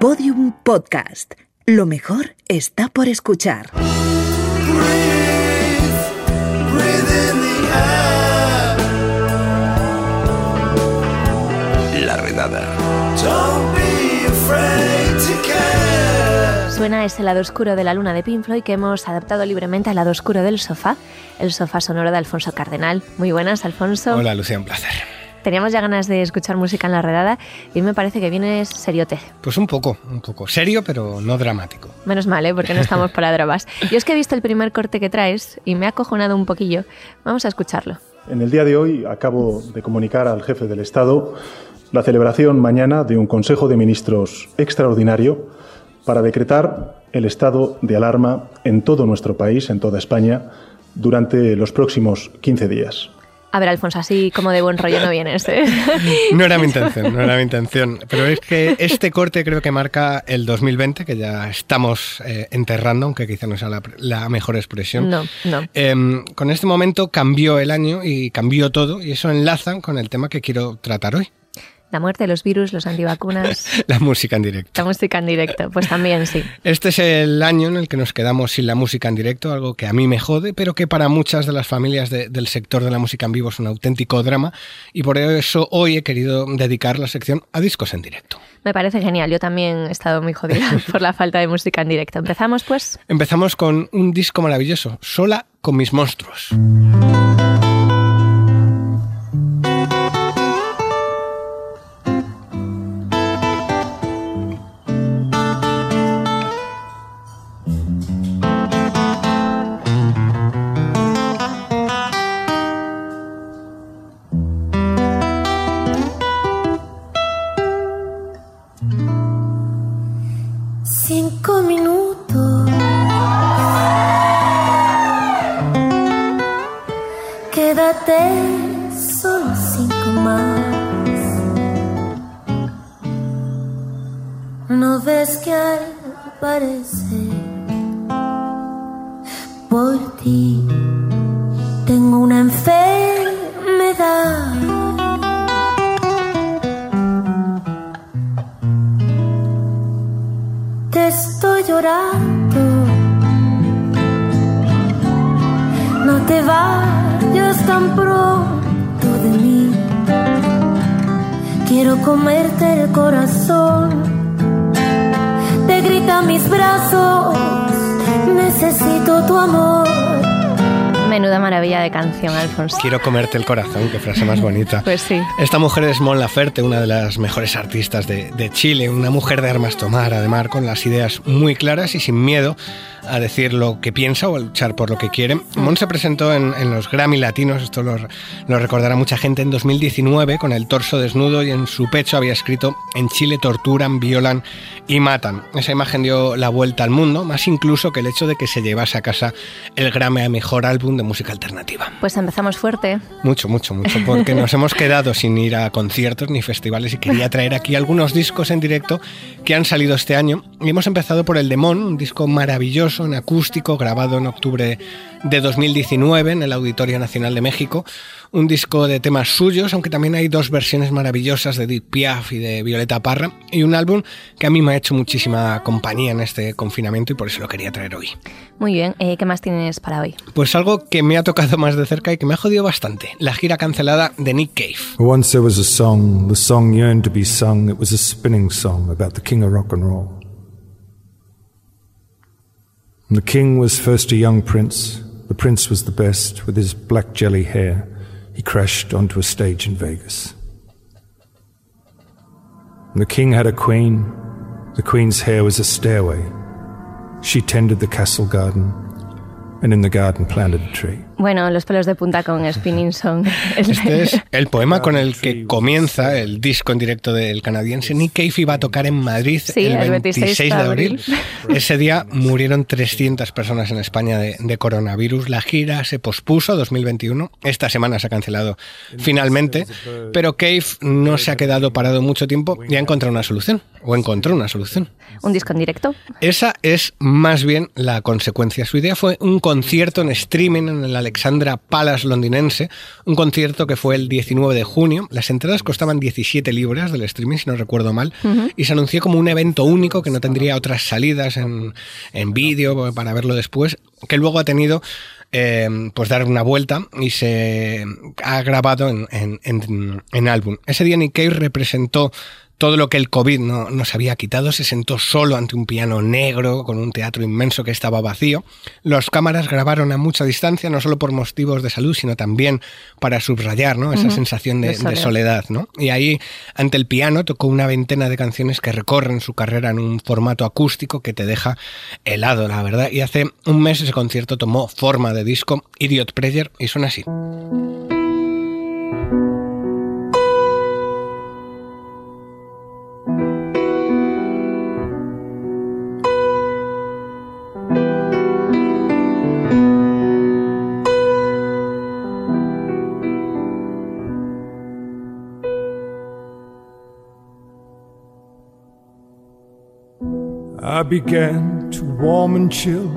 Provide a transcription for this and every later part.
Podium Podcast. Lo mejor está por escuchar. La redada. Suena ese lado oscuro de la luna de Pink Floyd que hemos adaptado libremente al lado oscuro del sofá, el sofá sonoro de Alfonso Cardenal. Muy buenas, Alfonso. Hola, Lucía, un placer. Teníamos ya ganas de escuchar música en la redada y me parece que vienes seriote. Pues un poco, un poco. Serio, pero no dramático. Menos mal, ¿eh? porque no estamos para dramas. Yo es que he visto el primer corte que traes y me ha acojonado un poquillo. Vamos a escucharlo. En el día de hoy acabo de comunicar al jefe del Estado la celebración mañana de un Consejo de Ministros extraordinario para decretar el estado de alarma en todo nuestro país, en toda España, durante los próximos 15 días. A ver, Alfonso, así como de buen rollo no vienes, ¿eh? No era mi intención, no era mi intención. Pero es que este corte creo que marca el 2020, que ya estamos eh, enterrando, aunque quizá no sea la, la mejor expresión. No, no. Em, con este momento cambió el año y cambió todo, y eso enlaza con el tema que quiero tratar hoy. La muerte, los virus, los antivacunas. La música en directo. La música en directo, pues también sí. Este es el año en el que nos quedamos sin la música en directo, algo que a mí me jode, pero que para muchas de las familias de- del sector de la música en vivo es un auténtico drama, y por eso hoy he querido dedicar la sección a discos en directo. Me parece genial. Yo también he estado muy jodida por la falta de música en directo. Empezamos, pues. Empezamos con un disco maravilloso, Sola con mis monstruos. Quédate solo cinco más. No ves que al parecer por ti tengo una enfermedad. Te estoy llorando. No te vayas tan pronto de mí. Quiero comerte el corazón. Te gritan mis brazos. Necesito tu amor. Menuda maravilla de canción, Alfonso. Quiero comerte el corazón, qué frase más bonita. Pues sí. Esta mujer es Mon Laferte, una de las mejores artistas de, de Chile, una mujer de armas tomar, además con las ideas muy claras y sin miedo a decir lo que piensa o a luchar por lo que quiere. Mon se presentó en, en los Grammy Latinos, esto lo, lo recordará mucha gente, en 2019 con el torso desnudo y en su pecho había escrito En Chile torturan, violan y matan. Esa imagen dio la vuelta al mundo, más incluso que el hecho de que se llevase a casa el Grammy a Mejor Álbum de Música Alternativa. Pues empezamos fuerte. Mucho, mucho, mucho, porque nos hemos quedado sin ir a conciertos ni festivales y quería traer aquí algunos discos en directo que han salido este año. Y hemos empezado por el Demon, un disco maravilloso en acústico, grabado en octubre de 2019 en el Auditorio Nacional de México. Un disco de temas suyos, aunque también hay dos versiones maravillosas de Deep Piaf y de Violeta Parra. Y un álbum que a mí me ha hecho muchísima compañía en este confinamiento y por eso lo quería traer hoy. Muy bien. Eh, ¿Qué más tienes para hoy? Pues algo que me ha tocado más de cerca y que me ha jodido bastante. La gira cancelada de Nick Cave. Once there was a song, the song yearned to be sung. It was a spinning song about the king of rock and roll. And the king was first a young prince. The prince was the best, with his black jelly hair. He crashed onto a stage in Vegas. The king had a queen. The queen's hair was a stairway. She tended the castle garden, and in the garden planted a tree. Bueno, los pelos de punta con Spinning Song. Este es el poema con el que comienza el disco en directo del canadiense. Nick Cave iba a tocar en Madrid Sí, el el 26, 26 de abril. Ese día murieron 300 personas en España de, de coronavirus. La gira se pospuso a 2021. Esta semana se ha cancelado finalmente. Pero Cave no se ha quedado parado mucho tiempo y ha encontrado una solución. o encontró una solución. ¿Un disco en directo? Esa es más bien la consecuencia. Su idea fue un concierto en streaming en el Alexandra Palace londinense, un concierto que fue el 19 de junio. Las entradas costaban 17 libras del streaming, si no recuerdo mal, y se anunció como un evento único que no tendría otras salidas en, en vídeo para verlo después, que luego ha tenido eh, pues dar una vuelta y se ha grabado en, en, en, en álbum. Ese día Cave representó todo lo que el COVID no nos había quitado, se sentó solo ante un piano negro con un teatro inmenso que estaba vacío. Las cámaras grabaron a mucha distancia, no solo por motivos de salud, sino también para subrayar ¿no? esa uh -huh. sensación de, de, soledad. de, soledad. ¿no? Y ahí, ante el piano, tocó una veintena de canciones que recorren su carrera en un formato acústico que te deja helado, la verdad. Y hace un mes ese concierto tomó forma de disco, Idiot Prayer, y suena así. I began to warm and chill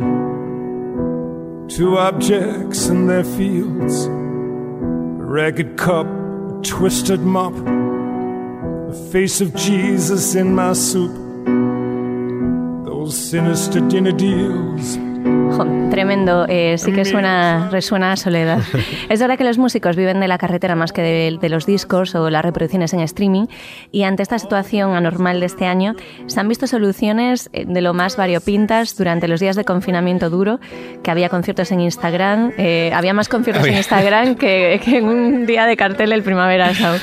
to objects and their fields. A ragged cup, a twisted mop, the face of Jesus in my soup. Those sinister dinner deals. tremendo, eh, sí que suena, resuena a soledad. es verdad que los músicos viven de la carretera más que de, de, los discos o las reproducciones en streaming y ante esta situación anormal de este año se han visto soluciones eh, de lo más variopintas durante los días de confinamiento duro, que había conciertos en Instagram, eh, había más conciertos había. en Instagram que, que, en un día de cartel el Primavera Sound.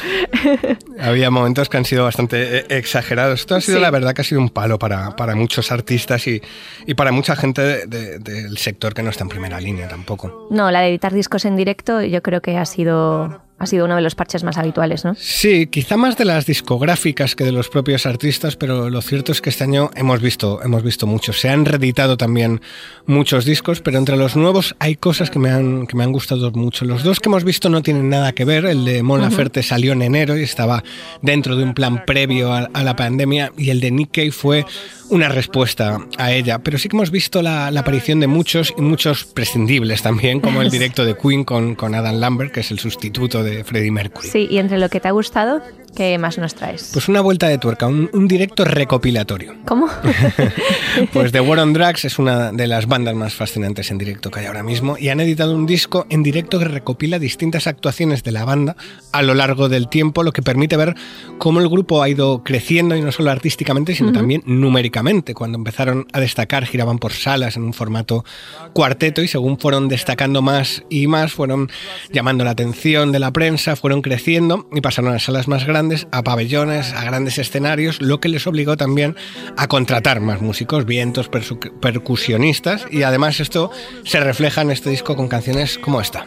había momentos que han sido bastante eh, exagerados. Esto ha sido sí. la verdad que ha sido un palo para, para muchos artistas y, y para mucha gente de, de, del sector que no está en primera línea tampoco. No, la de editar discos en directo yo creo que ha sido ha sido uno de los parches más habituales, ¿no? Sí, quizá más de las discográficas que de los propios artistas, pero lo cierto es que este año hemos visto, hemos visto muchos. Se han reeditado también muchos discos, pero entre los nuevos hay cosas que me han, que me han gustado mucho. Los dos que hemos visto no tienen nada que ver. El de Mon Laferte uh -huh. salió en enero y estaba dentro de un plan previo a, a la pandemia, y el de Nick Cave fue una respuesta a ella, pero sí que hemos visto la, la, aparición de muchos y muchos prescindibles también, como el directo de Queen con, con Adam Lambert, que es el sustituto de Freddie Mercury. Sí, y entre lo que te ha gustado, ¿qué más nos traes? Pues una vuelta de tuerca, un, un directo recopilatorio. ¿Cómo? pues The War on Drugs es una de las bandas más fascinantes en directo que hay ahora mismo y han editado un disco en directo que recopila distintas actuaciones de la banda a lo largo del tiempo, lo que permite ver cómo el grupo ha ido creciendo y no solo artísticamente, sino uh -huh. también numéricamente cuando empezaron a destacar, giraban por salas en un formato cuarteto y según fueron destacando más y más, fueron llamando la atención de la prensa, fueron creciendo y pasaron a salas más grandes, a pabellones, a grandes escenarios, lo que les obligó también a contratar más músicos, vientos, percusionistas y además esto se refleja en este disco con canciones como esta.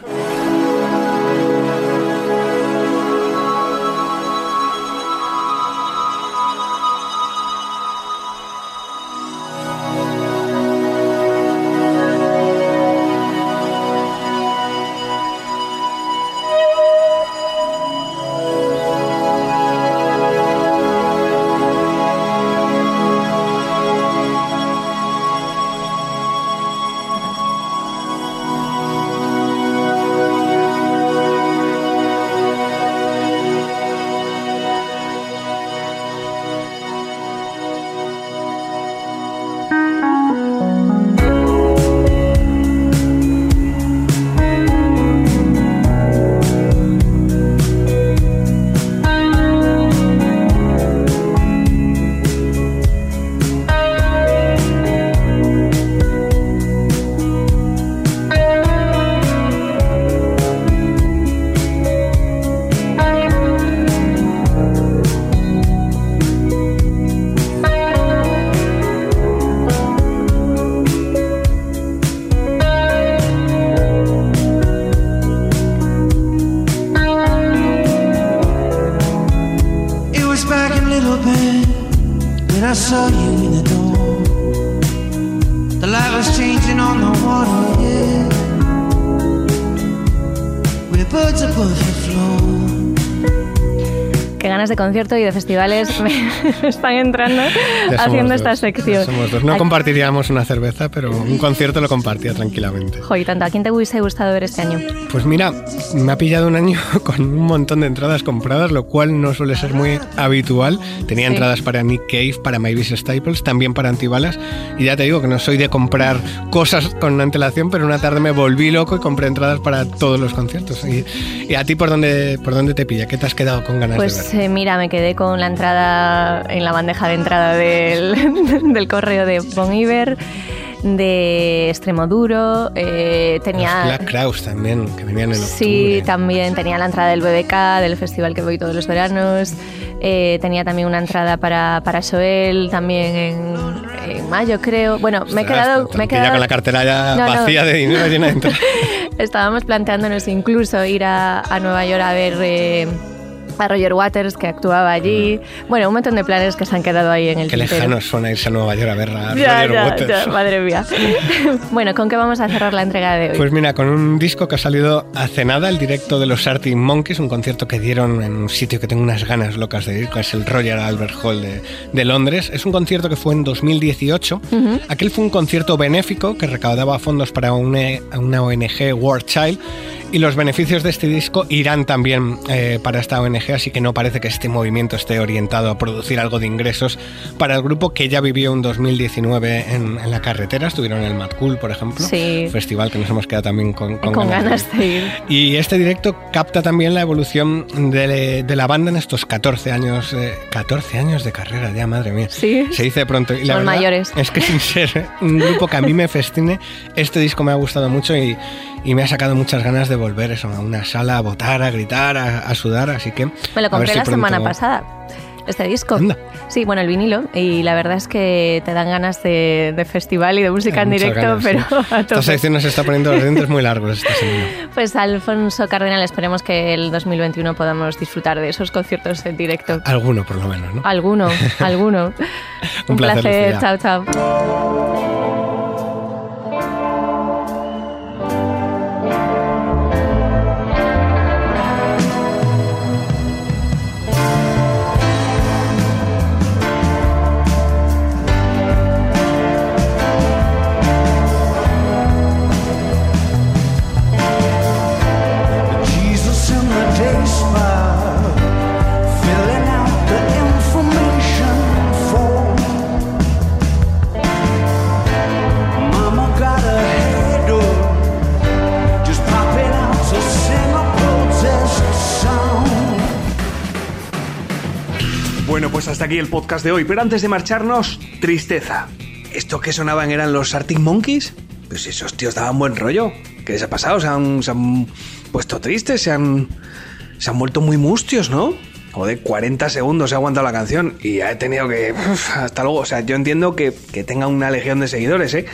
saw you in the door. The light was changing on the water, yeah. We're birds above the floor. Qué ganas de concierto y de festivales me están entrando haciendo esta sección. No compartiríamos una cerveza, pero un concierto lo compartía tranquilamente. Joder, tanto, ¿a quién te hubiese gustado ver este año? Pues mira, me ha pillado un año con un montón de entradas compradas, lo cual no suele ser muy habitual. Tenía entradas para Nick Cave, para Mavis Staples, también para Antibalas. Y ya te digo que no soy de comprar cosas con antelación, pero una tarde me volví loco y compré entradas para todos los conciertos. ¿Y, a ti por dónde, por dónde te pilla? ¿Qué te has quedado con ganas de ver? Eh, mira, me quedé con la entrada en la bandeja de entrada del, del correo de Bon Iver de Extremoduro, eh, tenía... Black Kraus también, que venían en octubre. Sí, también tenía la entrada del BBK, del festival que voy todos los veranos, eh, tenía también una entrada para, para Joel, también en, en mayo creo. Bueno, me he quedado... Me he quedado... con la cartera ya vacía de dinero llena de Estábamos planteándonos incluso ir a, a Nueva York a ver... Eh, a Roger Waters, que actuaba allí. Bueno, un montón de planes que se han quedado ahí en el Qué lejano suena irse a Nueva York a ver a Roger Waters. madre mía. bueno, ¿con qué vamos a cerrar la entrega de hoy? Pues mira, con un disco que ha salido hace nada, el directo de los Arctic Monkeys, un concierto que dieron en un sitio que tengo unas ganas locas de ir, que es el Royal Albert Hall de, de Londres. Es un concierto que fue en 2018. Aquel fue un concierto benéfico que recaudaba fondos para una, una ONG World Child y los beneficios de este disco irán también eh, para esta ONG, así que no parece que este movimiento esté orientado a producir algo de ingresos para el grupo que ya vivió un 2019 en, la carretera. Estuvieron en el Mad Cool, por ejemplo, sí. festival que nos hemos quedado también con, con, ganas, de ir. Y este directo capta también la evolución de, la banda en estos 14 años, 14 eh, años de carrera, ya madre mía. Sí. Se dice pronto. Y la mayores. Es que sin ser un grupo que a mí me festine, este disco me ha gustado mucho y y me ha sacado muchas ganas de volver eso, a una sala a votar, a gritar, a, sudar, así que... Me lo compré la semana pasada este disco. Sí, bueno, el vinilo. Y la verdad es que te dan ganas de, festival y de música en directo, pero a Esta sección nos está poniendo los dientes muy largos esta semana. Pues Alfonso Cardenal, esperemos que el 2021 podamos disfrutar de esos conciertos en directo. Alguno, por lo menos, ¿no? Alguno, alguno. Un, placer. Chao, chao. Aquí el podcast de hoy, pero antes de marcharnos, tristeza. ¿Esto que sonaban eran los Arctic Monkeys? Pues esos tíos daban buen rollo. ¿Qué les ha pasado? ¿Se han, puesto tristes? ¿Se han, ¿Se han vuelto muy mustios, no? Joder, 40 segundos he aguantado la canción y ya he tenido que... hasta luego. O sea, yo entiendo que, que tenga una legión de seguidores, ¿eh?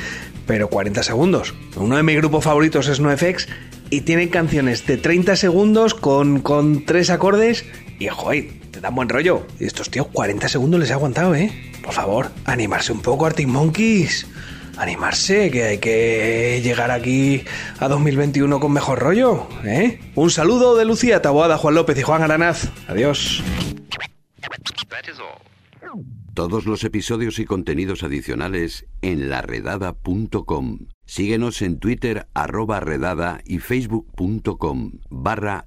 Pero 40 segundos. Uno de mis grupos favoritos es NoFX y tiene canciones de 30 segundos con, con tres acordes y, joder, te dan buen rollo. Y estos tíos 40 segundos les ha aguantado, ¿eh? Por favor, animarse un poco, Arctic Monkeys. Animarse, que hay que llegar aquí a 2021 con mejor rollo, ¿eh? Un saludo de Lucía Taboada, Juan López y Juan Aranaz. Adiós. Todos los episodios y contenidos adicionales en laredada.com. Síguenos en Twitter arroba redada y facebook.com barra